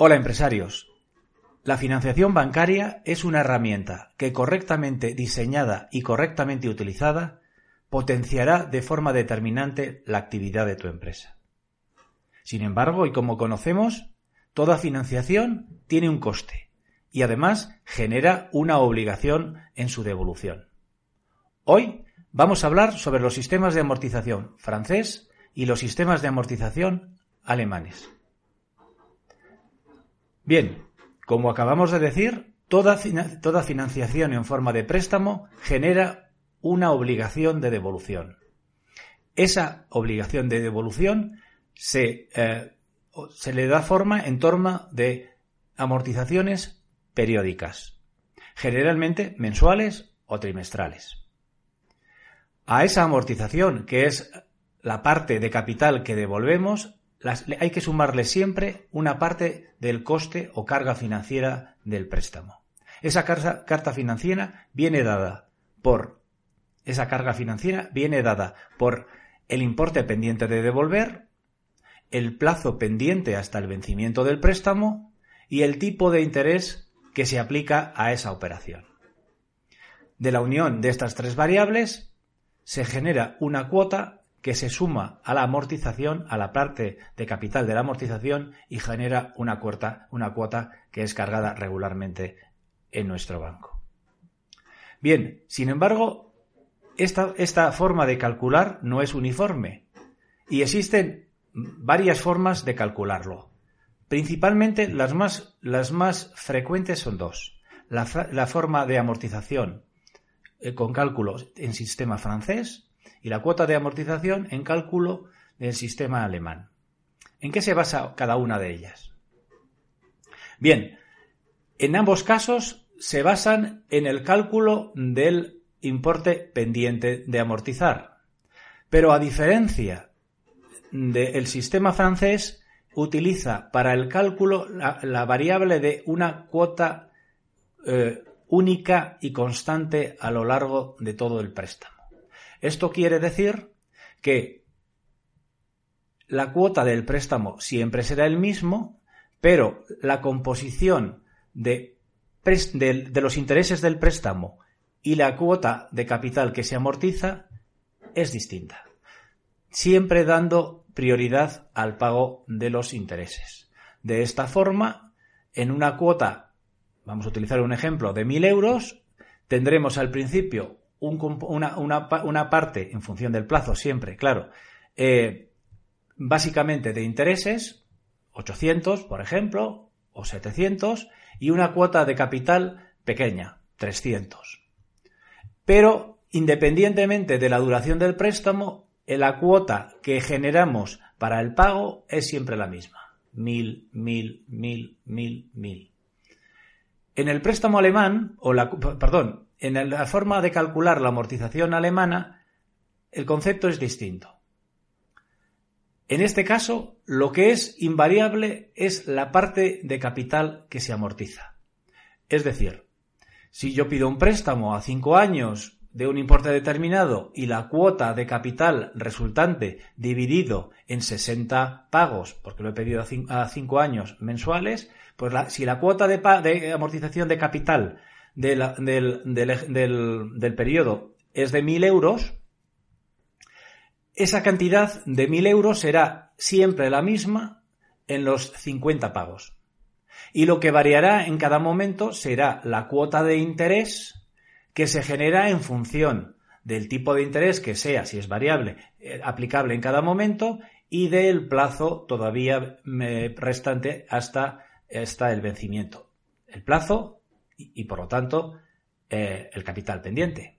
Hola empresarios. La financiación bancaria es una herramienta que correctamente diseñada y correctamente utilizada potenciará de forma determinante la actividad de tu empresa. Sin embargo, y como conocemos, toda financiación tiene un coste y además genera una obligación en su devolución. Hoy vamos a hablar sobre los sistemas de amortización francés y los sistemas de amortización alemanes. Bien, como acabamos de decir, toda, financiación en forma de préstamo genera una obligación de devolución. Esa obligación de devolución se, eh, se le da forma en torno de amortizaciones periódicas, generalmente mensuales o trimestrales. A esa amortización, que es la parte de capital que devolvemos, hay que sumarle siempre una parte del coste o carga financiera del préstamo. Esa carta financiera viene dada por esa carga financiera viene dada por el importe pendiente de devolver, el plazo pendiente hasta el vencimiento del préstamo y el tipo de interés que se aplica a esa operación. De la unión de estas tres variables se genera una cuota que se suma a la amortización, a la parte de capital de la amortización y genera una cuota, una cuota que es cargada regularmente en nuestro banco. Bien, sin embargo, esta, esta forma de calcular no es uniforme y existen varias formas de calcularlo. Principalmente las más, las más frecuentes son dos. La, la forma de amortización eh, con cálculos en sistema francés y la cuota de amortización en cálculo del sistema alemán. ¿En qué se basa cada una de ellas? Bien, en ambos casos se basan en el cálculo del importe pendiente de amortizar. Pero a diferencia del sistema francés, utiliza para el cálculo la, variable de una cuota eh, única y constante a lo largo de todo el préstamo. Esto quiere decir que la cuota del préstamo siempre será el mismo, pero la composición de, los intereses del préstamo y la cuota de capital que se amortiza es distinta, siempre dando prioridad al pago de los intereses. De esta forma, en una cuota, vamos a utilizar un ejemplo, de 1.000 euros, tendremos al principio una, parte, en función del plazo siempre, claro, eh, básicamente de intereses, 800, por ejemplo, o 700, y una cuota de capital pequeña, 300. Pero, independientemente de la duración del préstamo, la cuota que generamos para el pago es siempre la misma. Mil, mil, mil, mil, mil. En el préstamo alemán, o la, perdón, en la forma de calcular la amortización alemana, el concepto es distinto. En este caso, lo que es invariable es la parte de capital que se amortiza. Es decir, si yo pido un préstamo a cinco años de un importe determinado y la cuota de capital resultante dividido en 60 pagos, porque lo he pedido a cinco años mensuales, pues si la cuota de amortización de capital del, del, periodo es de 1.000 euros, esa cantidad de 1.000 euros será siempre la misma en los 50 pagos. Y lo que variará en cada momento será la cuota de interés que se genera en función del tipo de interés que sea, si es variable, eh, aplicable en cada momento y del plazo todavía eh, restante hasta, hasta, el vencimiento. El plazo y, por lo tanto, eh, el capital pendiente.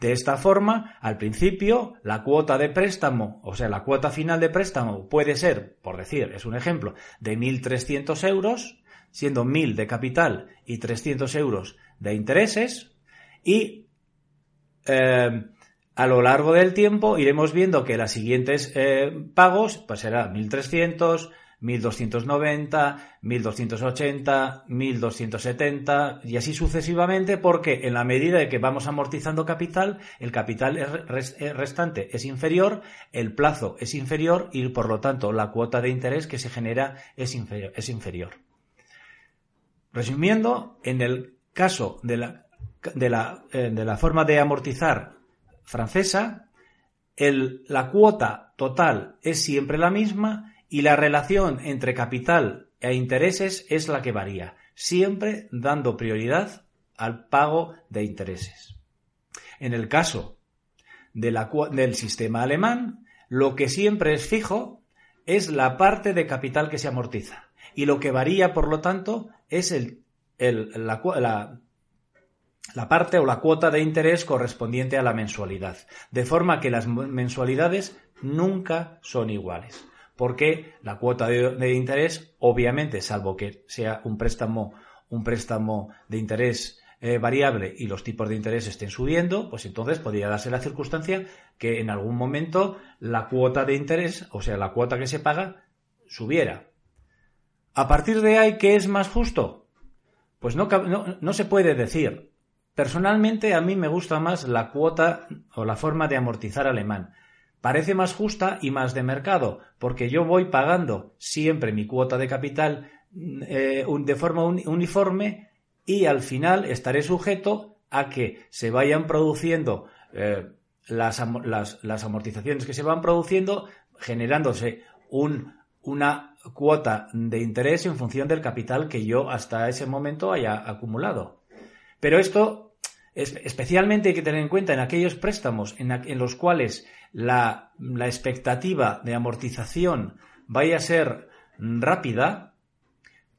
De esta forma, al principio, la cuota de préstamo, o sea, la cuota final de préstamo puede ser, por decir, es un ejemplo, de 1.300 euros, siendo 1.000 de capital y 300 euros de intereses, y eh, a lo largo del tiempo iremos viendo que los siguientes eh, pagos pues será 1.300, 1290, 1280, 1270 y así sucesivamente porque en la medida de que vamos amortizando capital, el capital restante es inferior, el plazo es inferior y por lo tanto la cuota de interés que se genera es inferior. Es inferior. Resumiendo, en el caso de la, de la, eh, de la forma de amortizar francesa, la cuota total es siempre la misma y la relación entre capital e intereses es la que varía, siempre dando prioridad al pago de intereses. En el caso del sistema alemán, lo que siempre es fijo es la parte de capital que se amortiza y lo que varía, por lo tanto, es la parte o la cuota de interés correspondiente a la mensualidad, de forma que las mensualidades nunca son iguales porque la cuota de, interés, obviamente, salvo que sea un préstamo, un préstamo de interés eh, variable y los tipos de interés estén subiendo, pues entonces podría darse la circunstancia que en algún momento la cuota de interés, o sea, la cuota que se paga, subiera. A partir de ahí, ¿qué es más justo? Pues no, no, no se puede decir. Personalmente a mí me gusta más la cuota o la forma de amortizar alemán parece más justa y más de mercado, porque yo voy pagando siempre mi cuota de capital eh, de forma uniforme y al final estaré sujeto a que se vayan produciendo eh, las, amortizaciones que se van produciendo, generándose una cuota de interés en función del capital que yo hasta ese momento haya acumulado. Pero esto especialmente hay que tener en cuenta en aquellos préstamos en los cuales la, expectativa de amortización vaya a ser rápida,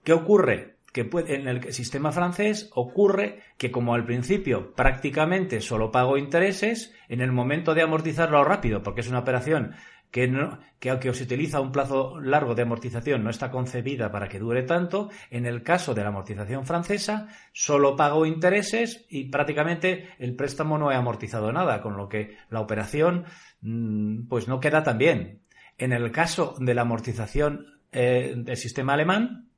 ¿qué ocurre? Que en el sistema francés ocurre que como al principio prácticamente solo pago intereses, en el momento de amortizarlo rápido, porque es una operación que, no, que aunque se utiliza un plazo largo de amortización no está concebida para que dure tanto, en el caso de la amortización francesa solo pago intereses y prácticamente el préstamo no he amortizado nada, con lo que la operación mm, pues no queda tan bien. En el caso de la amortización eh, del sistema alemán,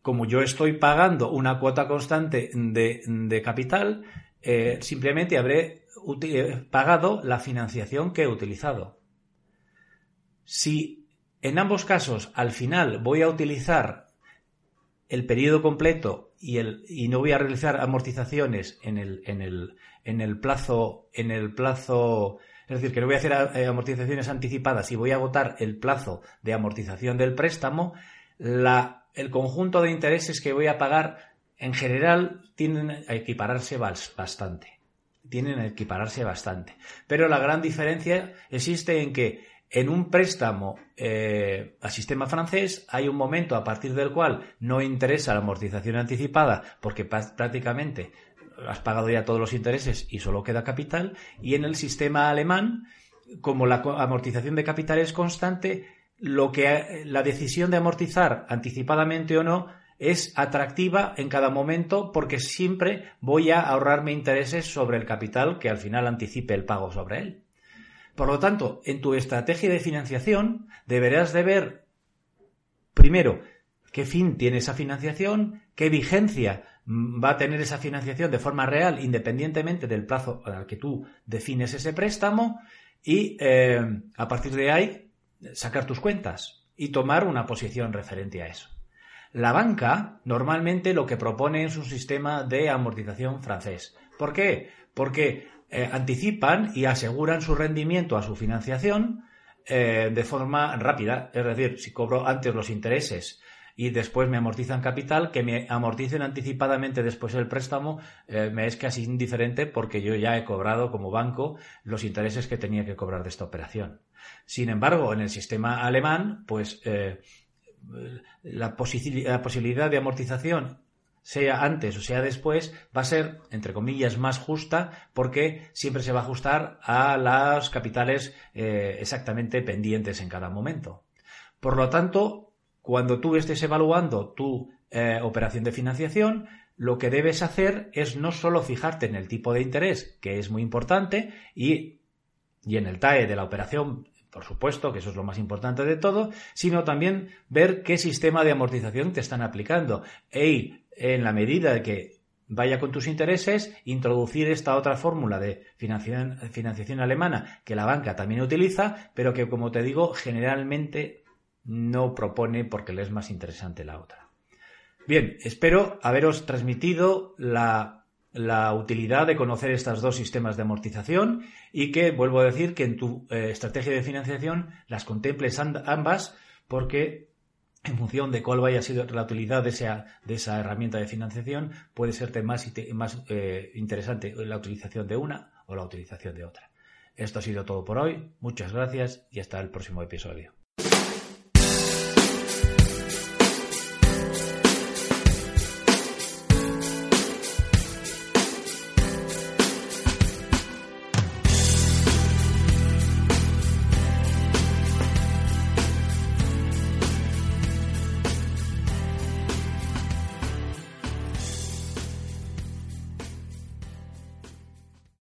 como yo estoy pagando una cuota constante de, capital, eh, simplemente habré pagado la financiación que he utilizado. Si en ambos casos al final voy a utilizar el periodo completo y, no voy a realizar amortizaciones en el, en el, en el plazo, en el plazo, es decir, que no voy a hacer eh, amortizaciones anticipadas y voy a agotar el plazo de amortización del préstamo, el conjunto de intereses que voy a pagar en general tienden a equipararse bastante tienen a equipararse bastante. Pero la gran diferencia existe en que en un préstamo eh, al sistema francés hay un momento a partir del cual no interesa la amortización anticipada porque prácticamente has pagado ya todos los intereses y solo queda capital y en el sistema alemán como la amortización de capital es constante lo que la decisión de amortizar anticipadamente o no es atractiva en cada momento porque siempre voy a ahorrarme intereses sobre el capital que al final anticipe el pago sobre él. Por lo tanto, en tu estrategia de financiación deberás de ver primero qué fin tiene esa financiación, qué vigencia va a tener esa financiación de forma real independientemente del plazo al que tú defines ese préstamo y eh, a partir de ahí sacar tus cuentas y tomar una posición referente a eso. La banca normalmente lo que propone es un sistema de amortización francés. ¿Por qué? Porque eh, anticipan y aseguran su rendimiento a su financiación eh, de forma rápida. Es decir, si cobro antes los intereses y después me amortizan capital, que me amorticen anticipadamente después el préstamo, eh, me es casi indiferente porque yo ya he cobrado como banco los intereses que tenía que cobrar de esta operación. Sin embargo, en el sistema alemán, pues la, la posibilidad de amortización sea antes o sea después, va a ser, entre comillas, más justa porque siempre se va a ajustar a las capitales eh, exactamente pendientes en cada momento. Por lo tanto, cuando tú estés evaluando tu eh, operación de financiación, lo que debes hacer es no solo fijarte en el tipo de interés, que es muy importante, y, y en el TAE de la operación por supuesto, que eso es lo más importante de todo, sino también ver qué sistema de amortización te están aplicando. Y en la medida de que vaya con tus intereses, introducir esta otra fórmula de financiación, financiación, alemana que la banca también utiliza, pero que, como te digo, generalmente no propone porque le es más interesante la otra. Bien, espero haberos transmitido la la utilidad de conocer estos dos sistemas de amortización y que, vuelvo a decir, que en tu eh, estrategia de financiación las contemples ambas porque en función de cuál vaya a ser la utilidad de esa, de esa herramienta de financiación, puede serte más, más eh, interesante la utilización de una o la utilización de otra. Esto ha sido todo por hoy. Muchas gracias y hasta el próximo episodio.